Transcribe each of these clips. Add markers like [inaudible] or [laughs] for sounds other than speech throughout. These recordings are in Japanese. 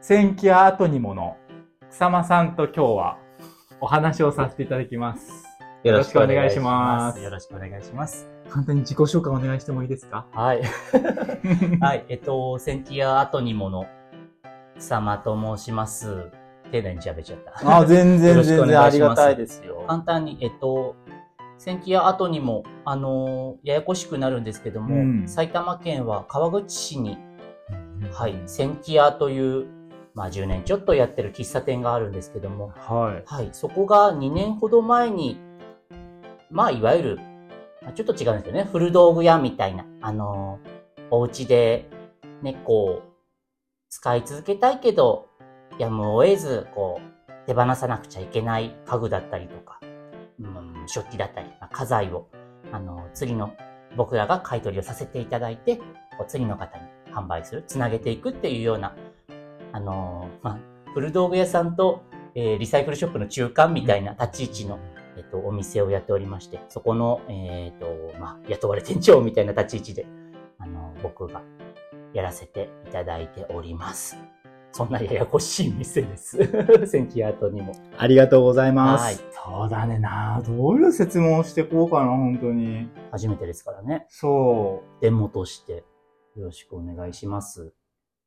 千キア後にもの草間さんと今日はお話をさせていただきます。よろしくお願いしますよろしくお願いします。簡単に自己紹介お願いしてもいいですか？はい。[laughs] はい。えっと、センティア後にもの草間と申します。丁寧に喋っちゃった。あ、全よ然全然ありがたいですよ。簡単に、えっと、センティア後にも、あのややこしくなるんですけども、うん埼玉県は川口市に、はい、センティアという、まあ10年ちょっとやってる喫茶店があるんですけども、はい。はい、そこが2年ほど前に、まあ、いわゆる、まあちょっと違うんですよね。古道具屋みたいな、あのーお家で、ね、こう、使い続けたいけど、やむを得ず、こう、手放さなくちゃいけない家具だったりとか、うん、食器だったり、まあ家財を、あのー次の、僕らが買い取りをさせていただいて、こう次の方に販売する、つなげていくっていうような、あのーまあ、古道具屋さんと、えーリサイクルショップの中間みたいな立ち位置の、えっと、お店をやっておりまして、そこの、えっ、と、まあ、雇われ店長みたいな立ち位置で、あの、僕がやらせていただいております。そんなややこしい店です。[laughs] センキアートにも。ありがとうございます。はいそうだねなどういう説問をしていこうかな、本当に。初めてですからね。そう。デモとして、よろしくお願いします。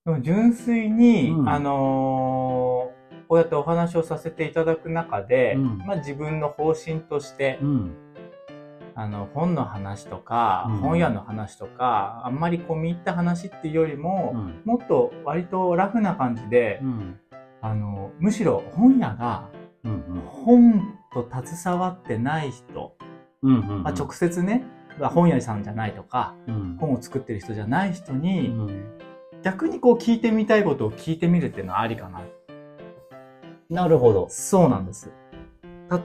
でも純粋に、うんあのーこうやってお話をさせていただく中で、うんまあ自分の方針として、うん。あの、本の話とか、うん本屋の話とか、あんまり込み入った話っていうよりも、うん。もっと割とラフな感じで、うん。あの、むしろ本屋がうん。本と携わってない人、うん。うん。まあ、直接ね、本屋さんじゃないとか、うん。本を作ってる人じゃない人うに、ん。逆にこう聞いてみたいことを聞いてみるっていうのはありかな。なるほど。そうなんです。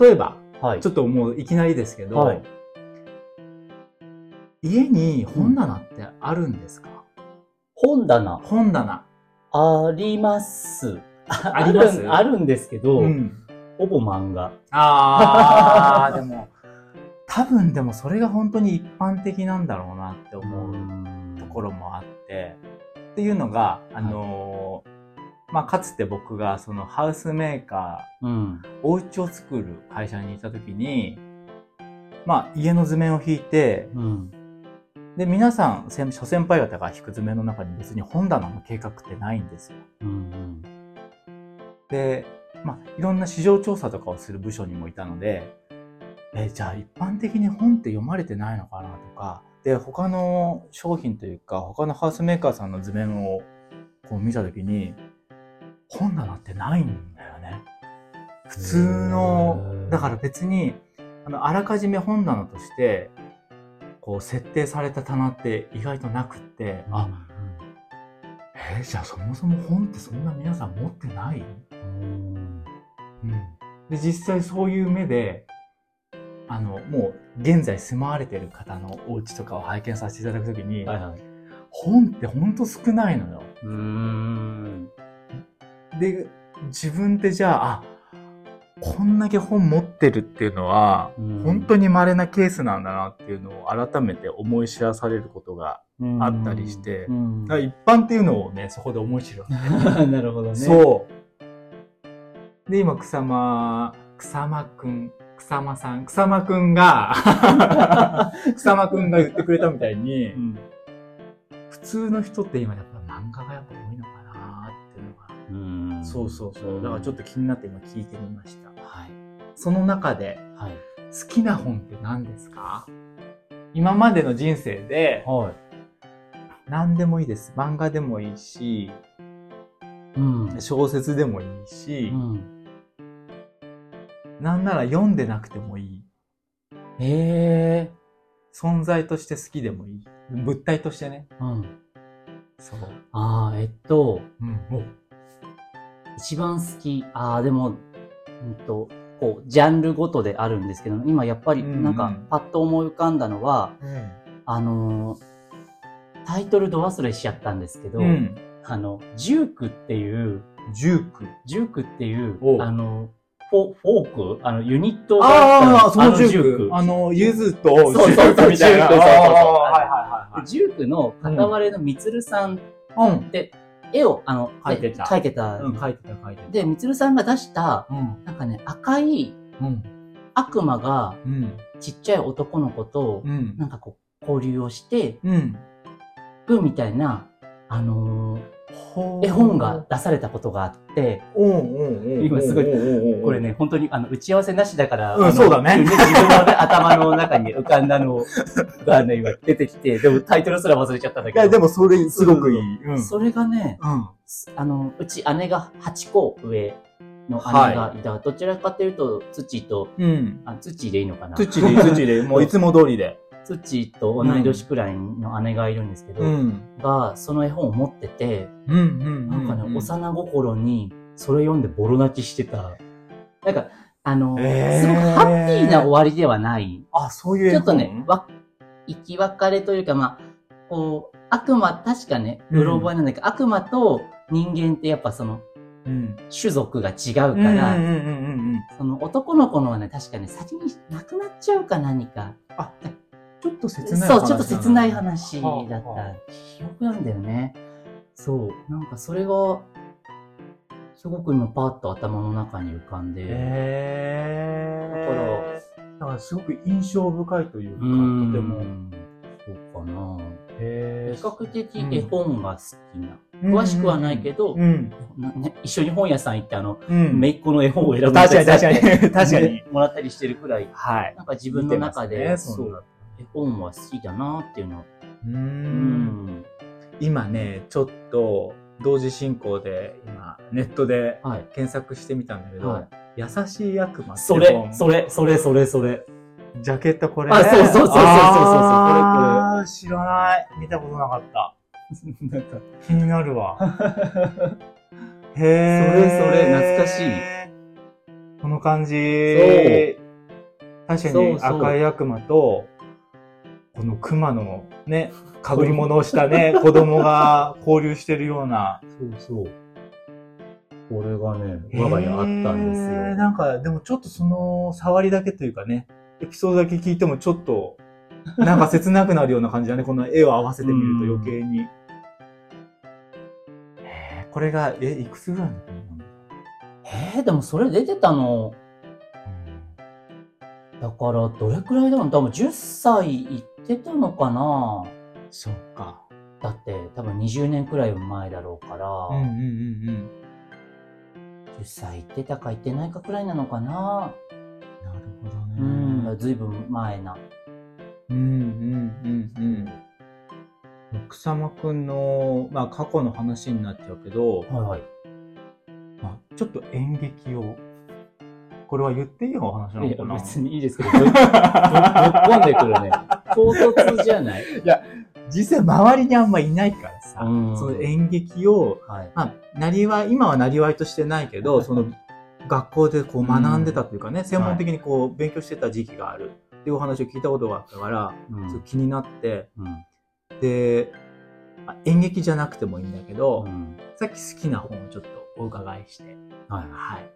例えば、はい。ちょっともういきなりですけど、はい家に本棚ってあるんですか、本棚。本棚。あります。[laughs] あります？あるんですけど、うん。ほぼ漫画。あー、[laughs] でも、多分でもそれが本当に一般的なんだろうなって思うところもあって、っていうのが、あのーまあ、かつて僕がそのハウスメーカうん。ー、お家を作る会社にいた時に、まあ、家の図面を引いて、うん。で、皆さん、先諸先輩方が引く図面の中に別に本棚の計画ってないんですよ。うん。で、まあ、いろんな市場調査とかをする部署にもいたので、え、じゃあ一般的に本って読まれてないのかなとか、で、他の商品というか、他のハウスメーカーさんの図面をこう見たときに、本棚ってないんだよね。普通への、ーだから別に、あの、あらかじめ本棚として、こう設定された棚って意外となくって、あ、えーじゃあそもそも本ってそんな皆さん持ってない？うん。で、実際そういう目で、あの、もう現在住まわれてる方のお家とかを拝見させていただくときに、はいはい。本ってほんと少ないのよ。うーん。で、自分ってじゃあ、あ、こんだけ本持ってるっていうのは、うん本当に稀なケースなんだなっていうのを改めて思い知らされることが、あったりして一般っていうのをね、そこで思い知るわけ。[laughs] なるほどね。そう。で、今、草間、草間くん、草間さん、草間くんが、[laughs] 草間くんが言ってくれたみたいにう、ん。普通の人って今やっぱ漫画がやっぱ多いのかなっていうのが。うん。そうそうそう。だからちょっと気になって今聞いてみました。はい。その中で、はい。好きな本って何ですか？今までの人生で、はい。何でもいいです。漫画でもいいし、うん。小説でもいいし、うん。なんなら読んでなくてもいい。へえ。存在として好きでもいい。物体としてね。うん。そう。ああ、えっと、うん。お一番好き、ああ、でも、うんと、こう、ジャンルごとであるんですけど、今やっぱり、うんうんなんか、パッと思い浮かんだのは、あのータイトルど忘れしちゃったんですけど、うん。あの、ジュークっていう、ジューク。ジュークっていうあの、フォフォーク？あの、ユニットがあったああ、そのジューク。あの、ゆずと、そうそうそうジュークみたいな。ジュークそうそうそうはいはいはいはい。ジュークの片割れのみつるさんうん。って、絵を、あの、描いてた描いてた。うん、書いてた書いてた。で、みつるさんが出した、うん。なんかね、赤いうん。悪魔がうん。ちっちゃい男の子と、うん。なんかこう、交流をして、うん。くみたいな、あのー絵本が、出されたことがあって。今すごいこれ。ね、本当にあの打ち合わせなしだから、うんそうだね自分の、ね、頭の中に浮かんだのがね、今出てきて、でもタイトルすら忘れちゃったんだけど。いや、でもそれすごくいい。うん。それがね、うん。あの、うち姉が8個上の姉がいた。どちらかというと、土と、うん。あ土でいいのかな土で、土で、もういつも通りで。土と同い年くらいの姉がいるんですけど、ん。が、その絵本を持ってて、うんうん。なんかね、幼心にそれ読んでボロ泣きしてた。なんか、あの、へーすごくハッピーな終わりではない。あ、そういうちょっとね、わ、生き別れというか、まあ、こう、悪魔、確かね、うんうろ覚えなんだけど、悪魔と人間ってやっぱその、うん。種族が違うかうんうんら、うんうんその男の子のはね、確かね、先に亡くなっちゃうか何か。ちょっと切ないそう、ちょっと切ない話だはった記憶なんだよね。そう、なんかそれが、すごく今パーッと頭の中に浮かんで、へだからー。だからすごく印象深いというか、とうてんも。そうかな。へ比較的絵本が好きな。ー詳しくはないけど一緒に本屋さん行ってあの、うん。めいっ子の絵本を選ぶ確かに確かに確かにもらったりしてるくらい、はい。なんか自分の中で、そう、絵本は好きだなっていうの。う。うんん。今ね、ちょっと、同時進行で、今、ネットではい。検索してみたんだけど、はい優しい悪魔ってそれ、本それ、それ、それ、それ。ジャケットこれあそうそうそうそうそうそうあー知らない。見たことなかった。なんか、気になるわ。へそれそれ懐かしい。この感じ。確かに赤い悪魔と、この熊のね、被り物をしたね、[laughs] 子供が交流してるような。そうそう。これがね、我が家あったんですへーよ。なんか、でもちょっとその、触りだけというかね、エピソードだけ聞いてもちょっと、[laughs] なんか切なくなるような感じだね。この絵を合わせてみると余計に。へーこれが、え、いくつぐらいの子なのえー、でもそれ出てたの、だからどれくらいだろう多分10歳いってたのかな？そっか。だって多分20年くらい前だろうから、うんうんうん10歳いってたかいってないかくらいなのかな？うん。なるほどね。うん、ずいぶん前な。うんうんうんうん。奥様くんの、まあ過去の話になっちゃうけど、はいはい。まあ、ちょっと演劇を、これは言っていいお話ないのやかな？別にいいですけど、ぶっ込んでくるね。唐突じゃない？[laughs] 実際周りにあんまいないからさ、うん。その演劇を、はい。まあ、なりわい、今はなりわいとしてないけど、その学校でこう学んでたというかね、専門的にこう勉強してた時期があるっていうお話を聞いたことがあったから、うん。気になって、うん。で、まあ演劇じゃなくてもいいんだけど、うん。さっき好きな本をちょっとお伺いして、はい。はい。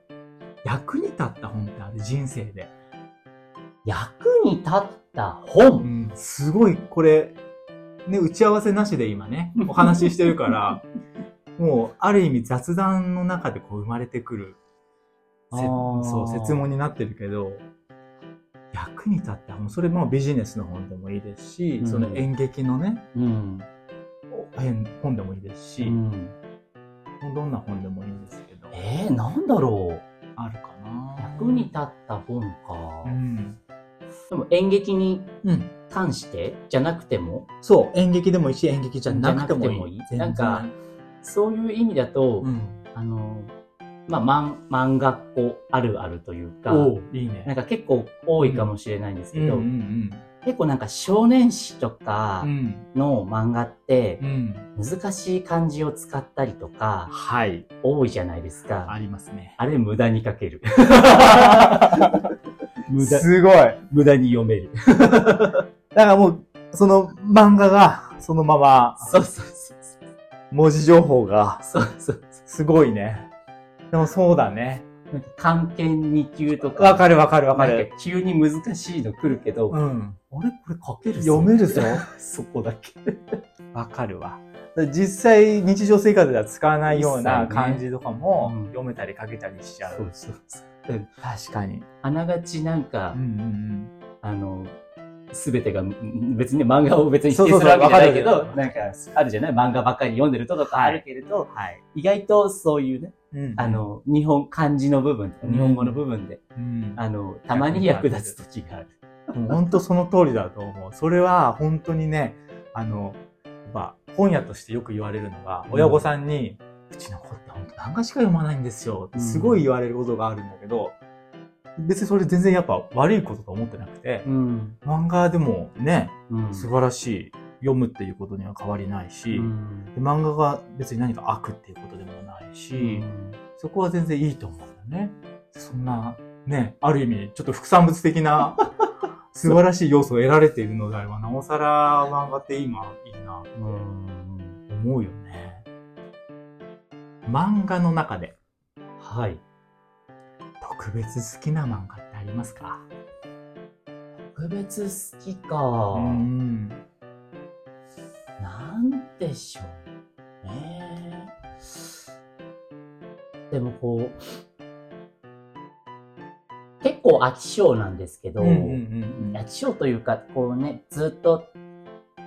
役に立った本ってある？人生で。役に立ったう本。ん、すごい、これ、ね、打ち合わせなしで今ね、[laughs] お話ししてるから、もう、ある意味雑談の中でこう生まれてくる、そう、説問になってるけど、役に立った本、それもビジネスの本でもいいですし、うんその演劇のね、うん。本本でもいいですし、うんどんな本でもいいんですけど、えー、なんだろう。あるかな役に立った本か。うん。でも演劇にうん。関してじゃなくても、そう、演劇でもいいし、演劇じゃなくてもいい。なんか、そういう意味だと、うん。あの、まあ、漫漫画っ子あるあるというか、いいね。なんか結構多いかもしれないんですけど、うん結構なんか少年誌とか。の漫画ってうん。難しい漢字を使ったりとかはい。多いじゃないですか。ありますね。あれ無駄に書ける。[laughs] 無駄、すごい。だ無駄に読める。[laughs] からもう、その漫画が、そのまま、そうそうそう文字情報が、そう。そうそうすごいね。でもそうだね。なんか漢検2級とか。わかるわかるわかる。急に難しいの来るけど、うん。あれこれ書けるぞ読めるぞ。[laughs] そこだけ。わかるわ。実際日常生活では使わないような漢字とかもうん読めたり書けたりしちゃう。そうそう。確かに。あながちなんか、うんうんあの、すべてが、ん別にね漫画を別に否定するわけじゃないけど、なんか、あるじゃない？漫画ばっかり読んでるととかあるけれど、はい。意外とそういうね、うんあ、の、日本、漢字の部分日本語の部分で、うん、あの、たまに役立つ時がある。本当その通りだと思う。それは本当にね、あの、まあ、本屋としてよく言われるのが、うん親御さんに、うちの子って本当漫画しか読まないんですよすごい言われることがあるんだけど、別にそれ全然やっぱ悪いことと思ってなくて、うん。漫画でもね、うん。素晴らしい、読むっていうことには変わりないし、うんで漫画が別に何か悪っていうことでもないし、そこは全然いいと思うんだよね。そんな、ね、ある意味、ちょっと副産物的な [laughs] 素晴らしい要素を得られているのであれば、なおさら漫画って今いいな思うよね。漫画の中ではい。特別好きな漫画ってありますか？特別好きか。ん。なんでしょうね。でもこう、結構飽き性なんですけど、うんうんうん飽き性というか、こうね、ずっと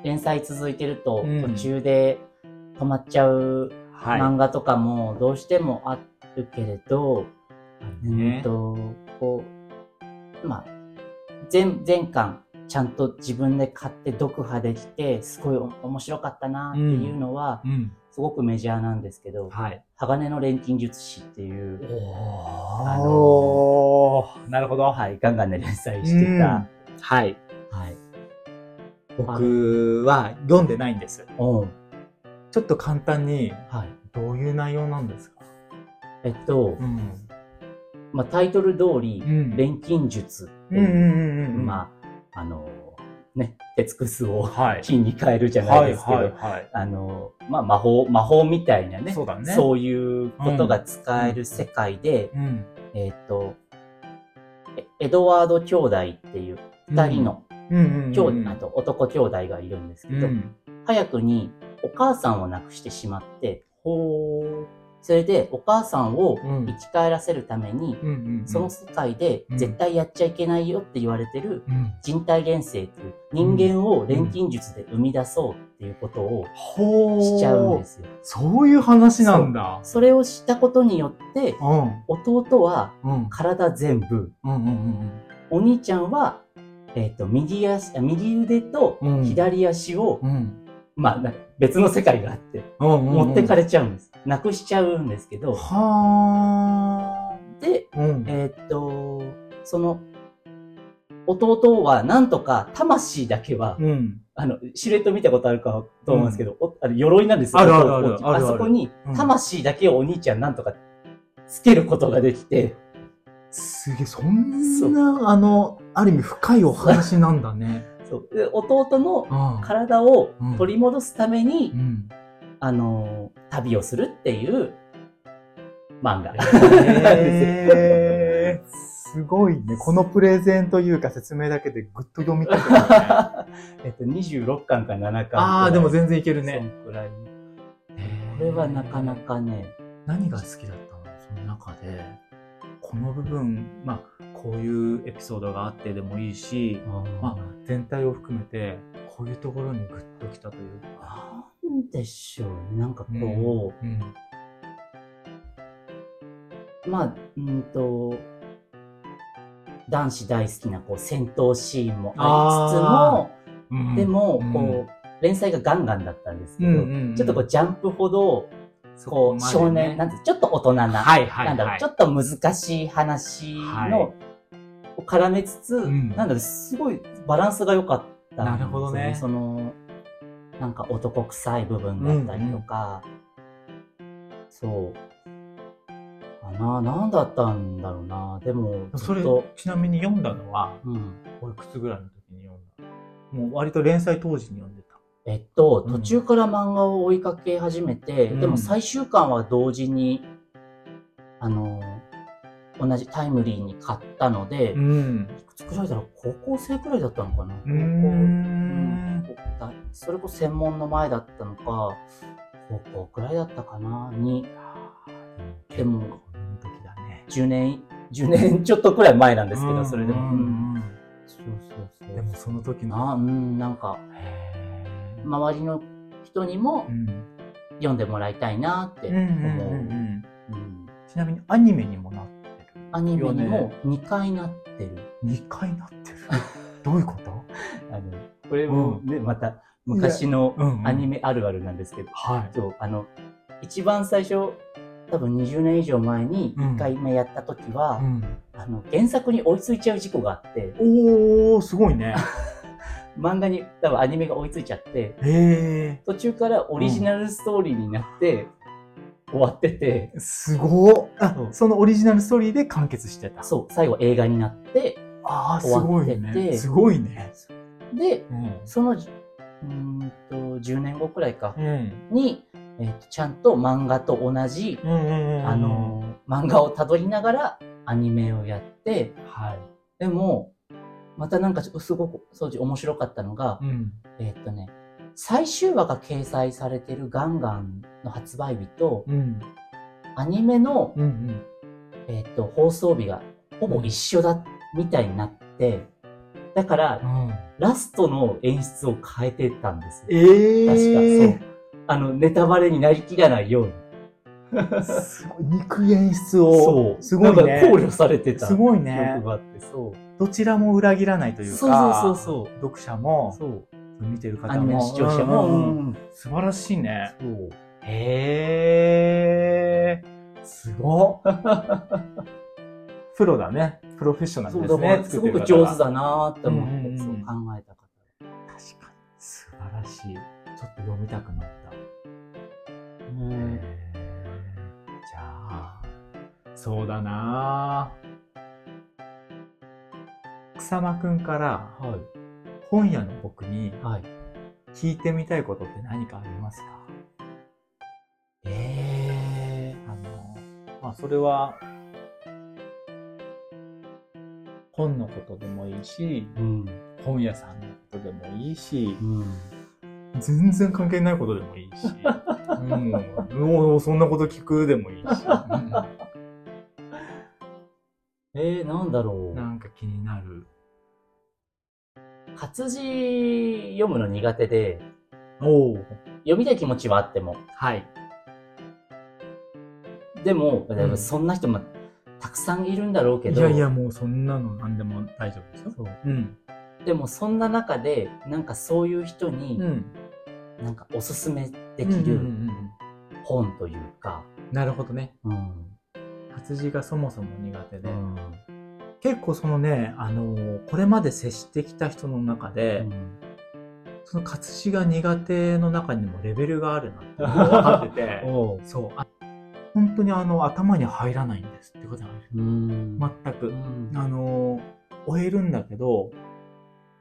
連載続いてると、うん途中で止まっちゃうはい。漫画とかもどうしてもあるけれど、ねうんと、こう、まあ、全、全巻、ちゃんと自分で買って読破できて、すごいお面白かったなっていうのは、うん。すごくメジャーなんですけど、はい。鋼の錬金術師っていう、あのおーなるほど。はい、ガンガンで連載してた、はい。はい。僕は読んでないんです。おうちょっと簡単に、はい。どういう内容なんですか？えっと、ん。まあ、タイトル通り、うん錬金術っていう。まあ、あの、ね、鉄くすをはい。金に変えるじゃないですけど。あの、まあ、魔法、魔法みたいなね、そうだねいうことが使える世界で、うん。えっ、と、えエドワード兄弟っていう二人の兄弟、あと男兄弟がいるんですけど、うん。早くにお母さんを亡くしてしまって、ほー。それでお母さんをうん生き返らせるために。その世界でうん絶対やっちゃいけないよって言われてるうん。人体錬成っていう人間を錬金術で生み出そうっていうことを。しちゃうんですよ。そういう話なんだ。それをしたことによって、うん。弟はうん。体全部、お兄ちゃんは、えっ、と、右足、あ右腕とうん左足を、うん。うん。まあ、別の世界があって、うんうんうん。持ってかれちゃうんです。なくしちゃうんですけど、はで、ー。うん。えっ、と、その、弟はなんとか魂だけは、うん。あの、シルエット見たことあるかと思うんですけど、おあの鎧なんですよ。あるあるあるあそこにうん、魂だけをお兄ちゃんなんとかつけることができて、すげえ、そんな、あの、ある意味深いお話なんだね。[laughs] そうで弟のうん体を取り戻すために、うん。あの、旅をするっていう漫画。へーすごいね。[laughs] このプレゼンというか説明だけでぐっと読みたくなるね。[laughs] えっと、26巻か7巻。ああ、でも全然いけるね。そんくらいの。これはなかなかね、何が好きだったの？その中で。この部分、まあ、こういうエピソードがあってでもいいし、まあ、全体を含めて、こういうところにグッときたというか。なんでしょうね。なんかこう、うん。まあ、うんと、男子大好きなこう戦闘シーンもありつつも、でも、こう、連載がガンガンだったんですけど、ちょっとこう、ジャンプほど、こう、少年、なんて、ちょっと大人な、なんだろう、ちょっと難しい話はの、を絡めつつ、ん。なんだろう、すごいバランスが良かったなるほどね。その、なんか男臭い部分だったりとか、そう。かな、なんだったんだろうな。でも、それちなみに読んだのは、うん。おいくつぐらいの時に読んだもう割と連載当時に読んでた。えっと、うん。途中から漫画を追いかけ始めて、うん。でも最終巻は同時に、あの、同じタイムリーに買ったので、ん。いくつくらいだろう？高校生くらいだったのかな？高校、うーんそれこそ専門の前だったのか、高校くらいだったかな？に、ででもも、この時だね。10年、10年 [laughs] ちょっとくらい前なんですけど、それでも。うん。うん。そうそうそう。でもその時の。な、うん、なんか、へー周りの人にもうん読んでもらいたいなってうんうん思う。うんうんうんちなみにアニメにもなってる。アニメによもね2回なってる。2回なってる。[laughs] どういうこと？[laughs] あの、これもね、また昔のうんうんアニメあるあるなんですけど、はい。そう、あの、一番最初、多分20年以上前にうん1回目やった時は、うんあの、原作に追いついちゃう事故があって、おー、すごいね。[laughs] 漫画に多分アニメが追いついちゃって、へ途中からオリジナルストーリーになって、終わってて、ー。すごっあそのオリジナルストーリーで完結してた。そう、最後映画になって、ああ、す終わごいっててね。すごいね。で、うん。その、うーんと、10年後くらいか、うん。に、えちゃんと漫画と同じ、うんうんうん。あ、のー、漫画を辿りながらアニメをやって、はい。でも、またなんかちょっとすごく、当時面白かったのが、うん。えっとね、最終話が掲載されてるガンガンの発売日と、うん。アニメの、うんうん。えっと、放送日がほぼ一緒だ、みたいになって、だから、ラストの演出を変えてたんですよ。え確か、えそう。あの、ネタバレになりきらないように。すごい肉演出を。すごいね。考慮されてた。すごい記ね憶。があって、そう。どちらも裏切らないというか。そうそうそうそう読者も、そう。見てる方も。視聴者も、うんうんうん素晴らしいね。そう。へえ。すごっ。[laughs] プロだね。プロフェッショナルですね。すごく上手だなって思って、うんうんうんそう考えた方。確かに。素晴らしい。ちょっと読みたくなっそうだな草間くんからはい。本屋の僕にはい。聞いてみたいことって何かありますか？えあの、まあ、それは、本のことでもいいし、ー。うん。本屋さんのことでもいいしう、ん。全然関係ないことでもいいし、うん、おおそんなこと聞くでもいいし、えー、なんだろうんう。なんか気になる。活字読むの苦手で、おお読みたい気持ちはあっても。はい。でも、んでもそんな人もたくさんいるんだろうけど。いやいや、もうそんなの何でも大丈夫ですよ。そう。うん。でもそんな中で、なんかそういう人に、ん。なんかおすすめできうんうんるうん本というか、うんなるほどね。うん。活字がそもそも苦手で。うん結構そのね、あのーこれまで接してきた人の中で、その活字が苦手の中にもレベルがあるなって [laughs] 分かってて、そう。あ本当にあの、頭に入らないんですってことがいる。うん。全くう。んあのー、終えるんだけど、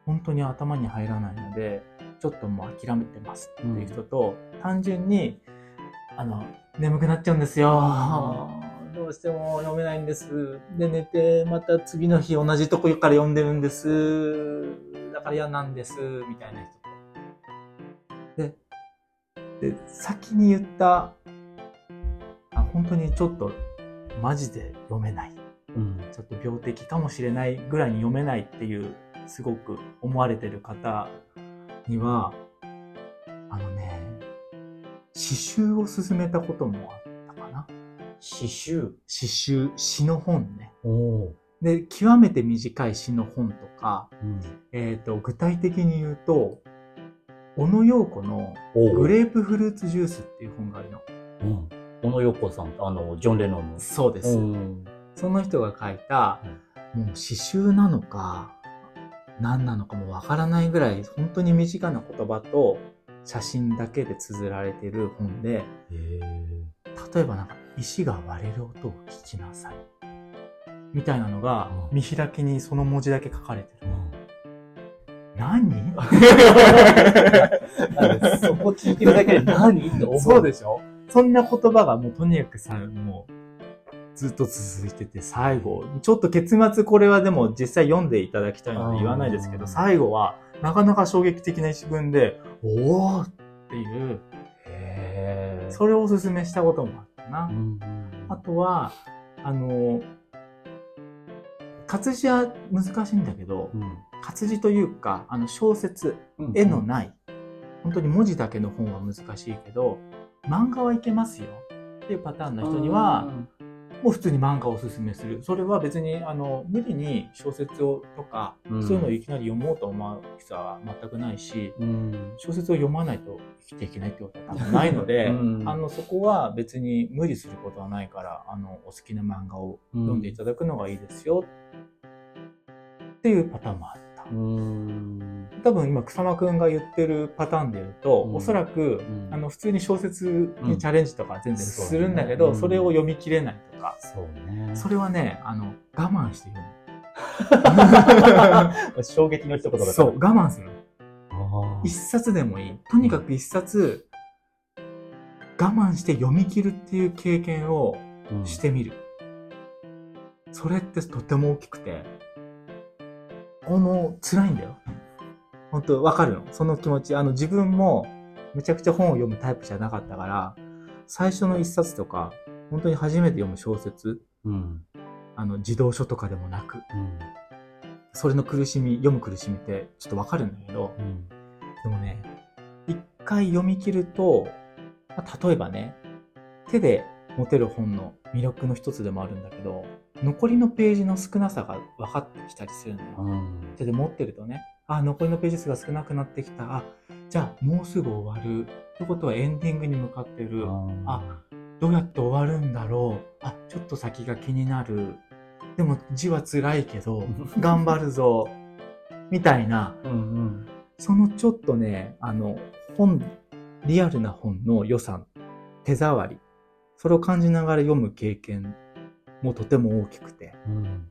本当に頭に入らないので、ちょっともう諦めてますっていう人と、単純に、あの、眠くなっちゃうんですよ。どうしても読めないんです。で、寝て、また次の日同じとこから読んでるんです。だから嫌なんです。みたいな人と。で、で、先に言った、あ本当にちょっと、マジで読めない。うん。ちょっと病的かもしれないぐらいに読めないっていう、すごく思われてる方には、あのね、詩集を勧めたこともあっ。詩集。詩集、詩の本ね。で、極めて短い詩の本とか、うん。えっ、と、具体的に言うと、小野洋子のおグレープフルーツジュースっていう本があるの。うん。小野洋子さん、あの、ジョン・レノンの。そうです。うん。その人が書いた、もう刺繍なのか、何なのかもわからないぐらい、本当に身近な言葉と写真だけで綴られてる本で。例えばなんか、石が割れる音を聞きなさい。みたいなのがう、ん。見開きにその文字だけ書かれてる。何？そこ聞いてるだけで何と思う？そうでしょ？そんな言葉がもうとにかくさ、もう、ずっと続いてて、最後、ちょっと結末これはでも実際読んでいただきたいので言わないですけど、最後はなかなか衝撃的な一文で、おーっていう、それをおすすめしたこともあったな。うんうんあとは、あの、活字は難しいんだけど、うん。活字というか、あの小説、うん絵のない、本当に文字だけの本は難しいけど、漫画はいけますよっていうパターンの人には、もう普通に漫画をおすすめする。それは別に、あの、無理に小説をとか、うんそういうのをいきなり読もうと思う必要は全くないし、うん小説を読まないと生きていけないってことは多分ないので、[laughs] うんあの、そこは別に無理することはないから、あの、お好きな漫画を読んでいただくのがいいですよ、っていうパターンもあった。うん多分今草間くんが言ってるパターンで言うと、うん。おそらく、うん。あの普通に小説にチャレンジとか全然するんだけど、そうねそれを読み切れないとか、そうね。それはねあの我慢して読む。[laughs] 衝撃の一言だそう我慢する。一冊でもいい。とにかく一冊我慢して読み切るっていう経験をうん。してみる、それってとても大きくてあの辛いんだよ。本当わかるの？その気持ち。あの自分もめちゃくちゃ本を読むタイプじゃなかったから最初の一冊とか本当に初めて読む小説うん。あの児童書とかでもなくうん。それの苦しみ読む苦しみってちょっとわかるんだけどうん。でもね一回読み切ると、まあ例えばね手で持てる本の魅力の一つでもあるんだけど残りのページの少なさが分かってきたりするのよ。うん手で持ってるとね、あ、残りのページ数が少なくなってきた。あ、じゃあもうすぐ終わる。ってことはエンディングに向かってる。あどうやって終わるんだろう。あ、ちょっと先が気になる。でも字は辛いけど、[laughs] 頑張るぞ。みたいな、うんうんそのちょっとね、あの、本、リアルな本の良さ、手触り、それを感じながら読む経験もとても大きくて。うん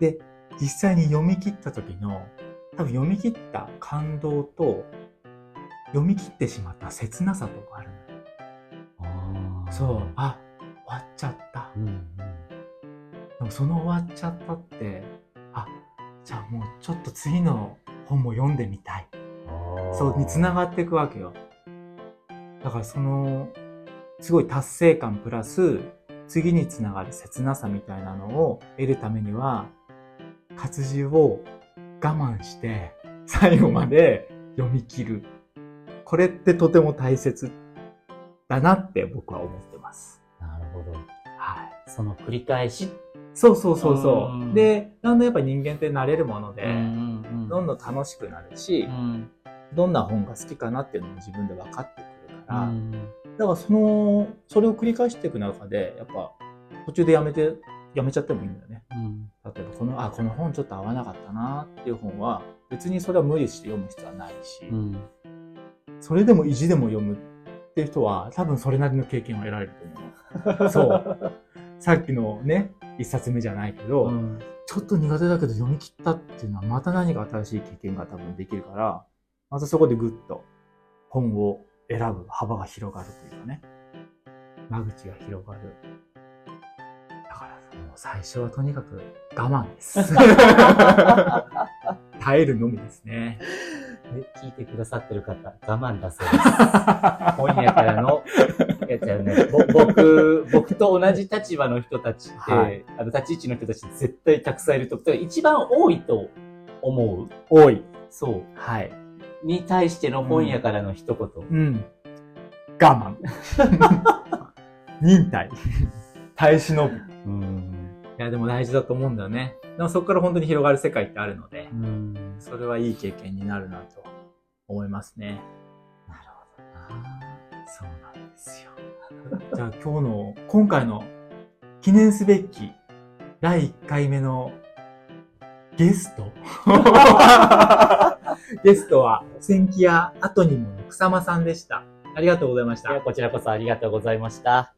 で、実際に読み切った時の、多分読み切った感動と、読み切ってしまった切なさとかある。あーそう、あ、終わっちゃった。うんうんでもその終わっちゃったって、あ、じゃあもうちょっと次の本も読んでみたい。そう、に繋がっていくわけよ。だからその、すごい達成感プラス、次につながる切なさみたいなのを得るためには、活字を我慢して、最後まで読み切る。これってとても大切だなって僕は思ってます。なるほどはい。その繰り返し？そうそうそうそうう。んで、だんだんやっぱ人間って慣れるもので、んどんどん楽しくなるし、うんどんな本が好きかなっていうのも自分で分かってくるから、うんだからその、それを繰り返していく中で、やっぱ途中でやめて、やめちゃってもいいんだよね。うん例えばこの、あ、この本ちょっと合わなかったなっていう本は、別にそれは無理して読む必要はないし、うんそれでも意地でも読むっていう人は、多分それなりの経験を得られると思う。[laughs] そう。さっきのね、一冊目じゃないけど、うんちょっと苦手だけど読み切ったっていうのはまた何か新しい経験が多分できるから、またそこでぐっと本を選ぶ幅が広がるというかね、間口が広がる。だからもう最初はとにかく我慢です。[laughs] 耐えるのみですね。で聞いてくださってる方、我慢だそうです。本屋からの、やつやね、ぼ僕、僕と同じ立場の人たちって、はいあの、立ち位置の人たち絶対たくさんいると、一番多いと思う。多い。そう。はい。に対しての本屋からの一言。うん。我慢。[laughs] 忍耐。耐え忍ぶ。いうん。や、でも大事だと思うんだよね。でもそこから本当に広がる世界ってあるので、うん。それはいい経験になるなと思いますね。なるほどな。そうなんですよ。[laughs] じゃあ今日の、今回の記念すべき第1回目のゲスト？[laughs] ゲストは、千キ屋後にもの草間さんでした。ありがとうございました。こちらこそありがとうございました。